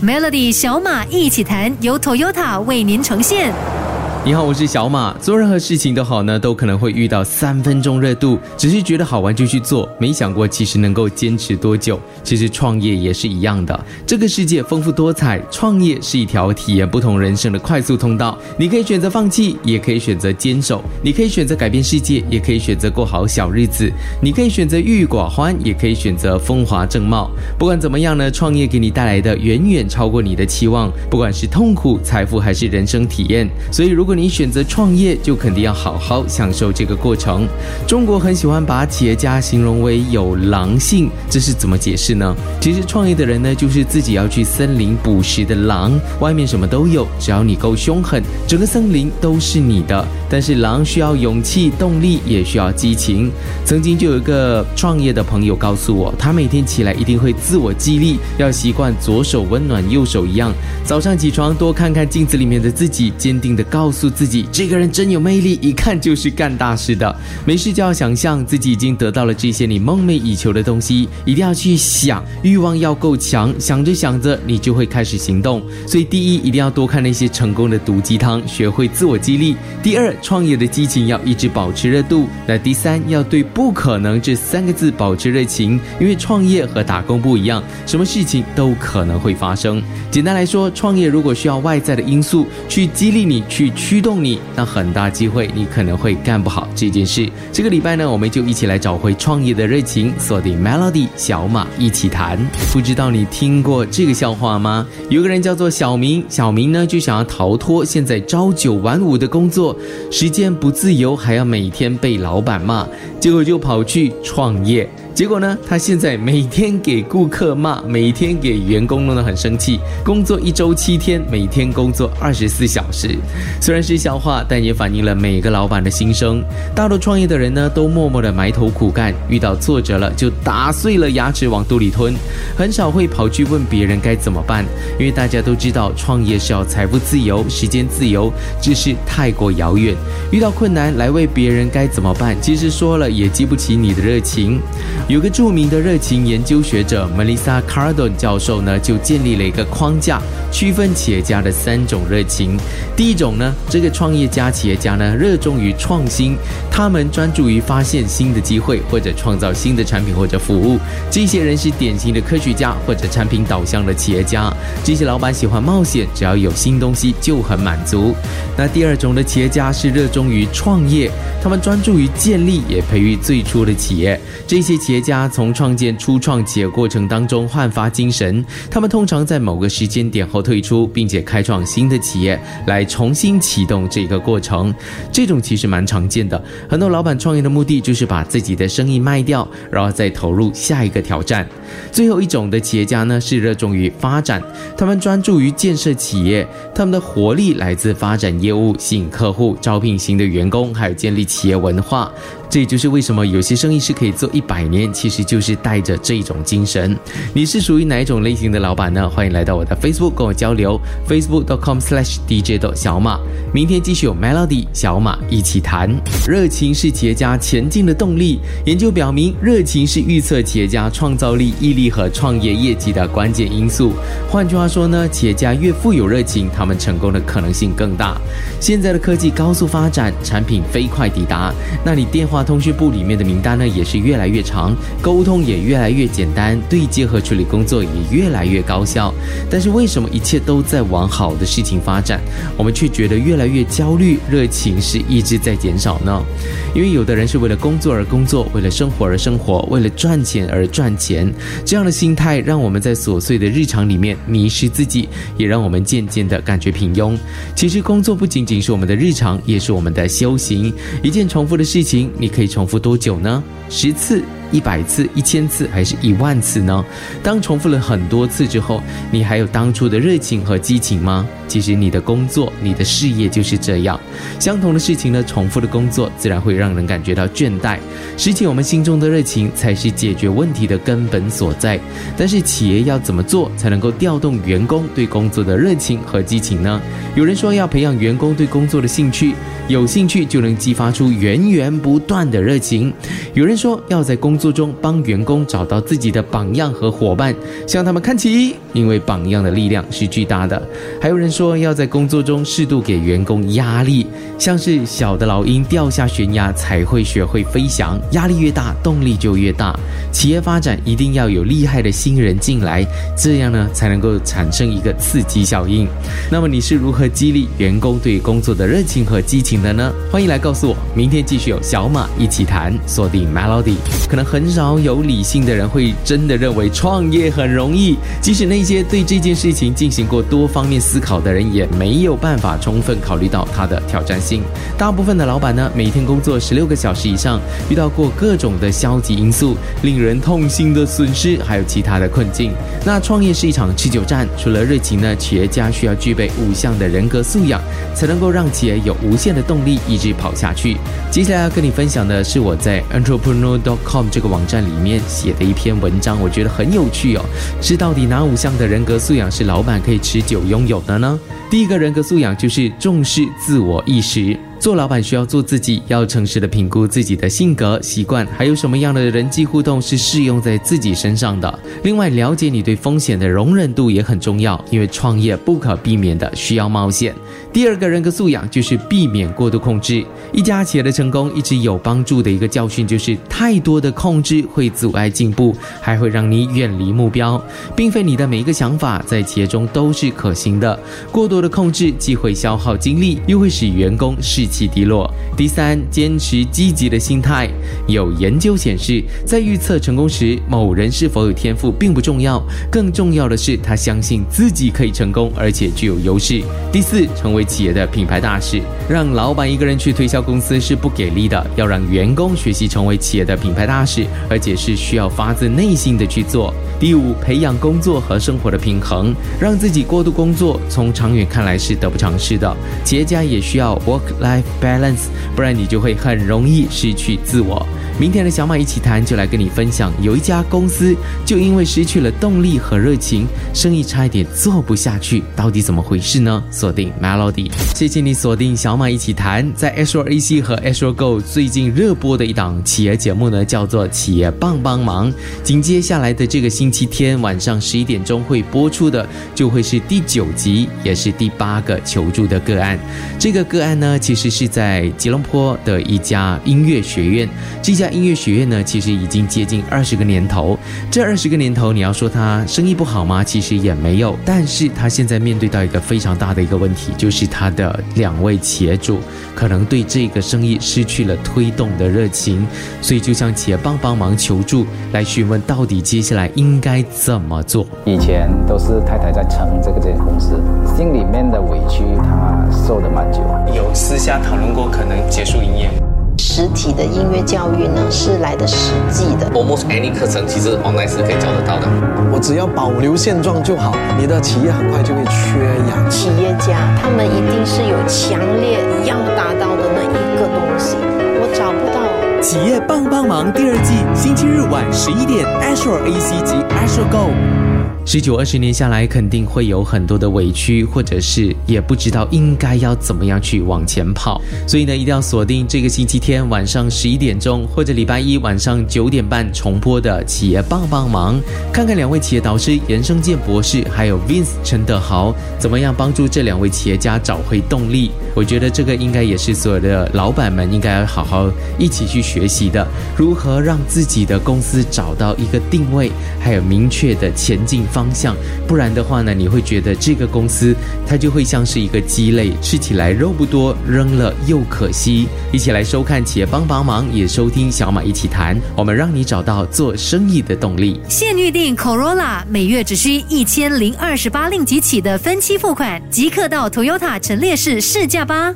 Melody 小马一起弹，由 Toyota 为您呈现。你好，我是小马。做任何事情都好呢，都可能会遇到三分钟热度，只是觉得好玩就去做，没想过其实能够坚持多久。其实创业也是一样的，这个世界丰富多彩，创业是一条体验不同人生的快速通道。你可以选择放弃，也可以选择坚守；你可以选择改变世界，也可以选择过好小日子；你可以选择郁郁寡欢，也可以选择风华正茂。不管怎么样呢，创业给你带来的远远超过你的期望，不管是痛苦、财富还是人生体验。所以，如果你选择创业，就肯定要好好享受这个过程。中国很喜欢把企业家形容为有狼性，这是怎么解释呢？其实创业的人呢，就是自己要去森林捕食的狼，外面什么都有，只要你够凶狠，整个森林都是你的。但是狼需要勇气、动力，也需要激情。曾经就有一个创业的朋友告诉我，他每天起来一定会自我激励，要习惯左手温暖右手一样。早上起床多看看镜子里面的自己，坚定地告诉自己。这个人真有魅力，一看就是干大事的。没事就要想象自己已经得到了这些你梦寐以求的东西，一定要去想，欲望要够强，想着想着你就会开始行动。所以第一，一定要多看那些成功的毒鸡汤，学会自我激励；第二，创业的激情要一直保持热度；那第三，要对不可能这三个字保持热情，因为创业和打工不一样，什么事情都可能会发生。简单来说，创业如果需要外在的因素去激励你，去驱动你。那很大机会，你可能会干不好这件事。这个礼拜呢，我们就一起来找回创业的热情，锁定 Melody 小马一起谈。不知道你听过这个笑话吗？有个人叫做小明，小明呢就想要逃脱现在朝九晚五的工作，时间不自由，还要每天被老板骂，结果就跑去创业。结果呢？他现在每天给顾客骂，每天给员工弄得很生气。工作一周七天，每天工作二十四小时。虽然是笑话，但也反映了每个老板的心声。大多创业的人呢，都默默的埋头苦干，遇到挫折了就打碎了牙齿往肚里吞，很少会跑去问别人该怎么办。因为大家都知道，创业是要财富自由、时间自由，只是太过遥远。遇到困难来问别人该怎么办，其实说了也激不起你的热情。有个著名的热情研究学者 Melissa Cardon 教授呢，就建立了一个框架，区分企业家的三种热情。第一种呢，这个创业家企业家呢，热衷于创新，他们专注于发现新的机会或者创造新的产品或者服务。这些人是典型的科学家或者产品导向的企业家。这些老板喜欢冒险，只要有新东西就很满足。那第二种的企业家是热衷于创业，他们专注于建立也培育最初的企业。这些企业。家从创建初创企业过程当中焕发精神，他们通常在某个时间点后退出，并且开创新的企业来重新启动这个过程。这种其实蛮常见的，很多老板创业的目的就是把自己的生意卖掉，然后再投入下一个挑战。最后一种的企业家呢，是热衷于发展，他们专注于建设企业，他们的活力来自发展业务、吸引客户、招聘新的员工，还有建立企业文化。这也就是为什么有些生意是可以做一百年，其实就是带着这种精神。你是属于哪一种类型的老板呢？欢迎来到我的 Facebook 跟我交流，facebook.com/slash dj 的小马。明天继续有 Melody 小马一起谈。热情是企业家前进的动力。研究表明，热情是预测企业家创造力、毅力和创业业绩的关键因素。换句话说呢，企业家越富有热情，他们成功的可能性更大。现在的科技高速发展，产品飞快抵达，那你电话。通讯部里面的名单呢，也是越来越长，沟通也越来越简单，对接和处理工作也越来越高效。但是为什么一切都在往好的事情发展，我们却觉得越来越焦虑，热情是一直在减少呢？因为有的人是为了工作而工作，为了生活而生活，为了赚钱而赚钱，这样的心态让我们在琐碎的日常里面迷失自己，也让我们渐渐的感觉平庸。其实工作不仅仅是我们的日常，也是我们的修行。一件重复的事情，可以重复多久呢？十次。一百次、一千次还是一万次呢？当重复了很多次之后，你还有当初的热情和激情吗？其实你的工作、你的事业就是这样，相同的事情呢，重复的工作自然会让人感觉到倦怠。拾起我们心中的热情，才是解决问题的根本所在。但是企业要怎么做才能够调动员工对工作的热情和激情呢？有人说要培养员工对工作的兴趣，有兴趣就能激发出源源不断的热情。有人说要在工工作中帮员工找到自己的榜样和伙伴，向他们看齐，因为榜样的力量是巨大的。还有人说要在工作中适度给员工压力，像是小的老鹰掉下悬崖才会学会飞翔，压力越大，动力就越大。企业发展一定要有厉害的新人进来，这样呢才能够产生一个刺激效应。那么你是如何激励员工对工作的热情和激情的呢？欢迎来告诉我。明天继续有小马一起谈，锁定 Melody。可能很少有理性的人会真的认为创业很容易，即使那些对这件事情进行过多方面思考的人，也没有办法充分考虑到它的挑战性。大部分的老板呢，每天工作十六个小时以上，遇到过各种的消极因素，令人痛心的损失，还有其他的困境。那创业是一场持久战，除了热情呢，企业家需要具备五项的人格素养，才能够让企业有无限的动力一直跑下去。接下来要跟你分享的是我在 entrepreneur.com 这个网站里面写的一篇文章，我觉得很有趣哦。是到底哪五项的人格素养是老板可以持久拥有的呢？第一个人格素养就是重视自我意识。做老板需要做自己，要诚实的评估自己的性格、习惯，还有什么样的人际互动是适用在自己身上的。另外，了解你对风险的容忍度也很重要，因为创业不可避免的需要冒险。第二个人格素养就是避免过度控制。一家企业的成功一直有帮助的一个教训就是，太多的控制会阻碍进步，还会让你远离目标，并非你的每一个想法在企业中都是可行的。过多的控制既会消耗精力，又会使员工士气低落。第三，坚持积极的心态。有研究显示，在预测成功时，某人是否有天赋并不重要，更重要的是他相信自己可以成功，而且具有优势。第四，成为企业的品牌大使。让老板一个人去推销公司是不给力的，要让员工学习成为企业的品牌大使，而且是需要发自内心的去做。第五，培养工作和生活的平衡，让自己过度工作，从长远看来是得不偿失的。企业家也需要 work-life balance，不然你就会很容易失去自我。明天的小马一起谈，就来跟你分享，有一家公司就因为失去了动力和热情，生意差一点做不下去，到底怎么回事呢？锁定 Melody，谢谢你锁定小马一起谈，在 s r AC 和 s r Go 最近热播的一档企业节目呢，叫做企业帮帮忙。紧接下来的这个星期天晚上十一点钟会播出的，就会是第九集，也是第八个求助的个案。这个个案呢，其实是在吉隆坡的一家音乐学院，这家。音乐学院呢，其实已经接近二十个年头。这二十个年头，你要说他生意不好吗？其实也没有。但是他现在面对到一个非常大的一个问题，就是他的两位企业主可能对这个生意失去了推动的热情，所以就向企业帮帮忙求助，来询问到底接下来应该怎么做。以前都是太太在撑这个这个公司，心里面的委屈他受的蛮久。有私下讨论过可能结束营业。实体的音乐教育呢，是来的实际的。Almost any 课程其实 online 是可以找得到的。我只要保留现状就好，你的企业很快就会缺氧。企业家他们一定是有强烈要达到的那一个东西，我找不到。企业帮帮忙第二季，星期日晚十一点，Azure AC 及 Azure Go。十九二十年下来，肯定会有很多的委屈，或者是也不知道应该要怎么样去往前跑。所以呢，一定要锁定这个星期天晚上十一点钟，或者礼拜一晚上九点半重播的《企业帮帮忙》，看看两位企业导师严生健博士还有 Vince 陈德豪怎么样帮助这两位企业家找回动力。我觉得这个应该也是所有的老板们应该要好好一起去学习的，如何让自己的公司找到一个定位，还有明确的前进方。方向，不然的话呢，你会觉得这个公司它就会像是一个鸡肋，吃起来肉不多，扔了又可惜。一起来收看企业帮帮忙，也收听小马一起谈，我们让你找到做生意的动力。现预定 Corolla，每月只需一千零二十八令吉起的分期付款，即刻到 Toyota 陈列室试驾吧。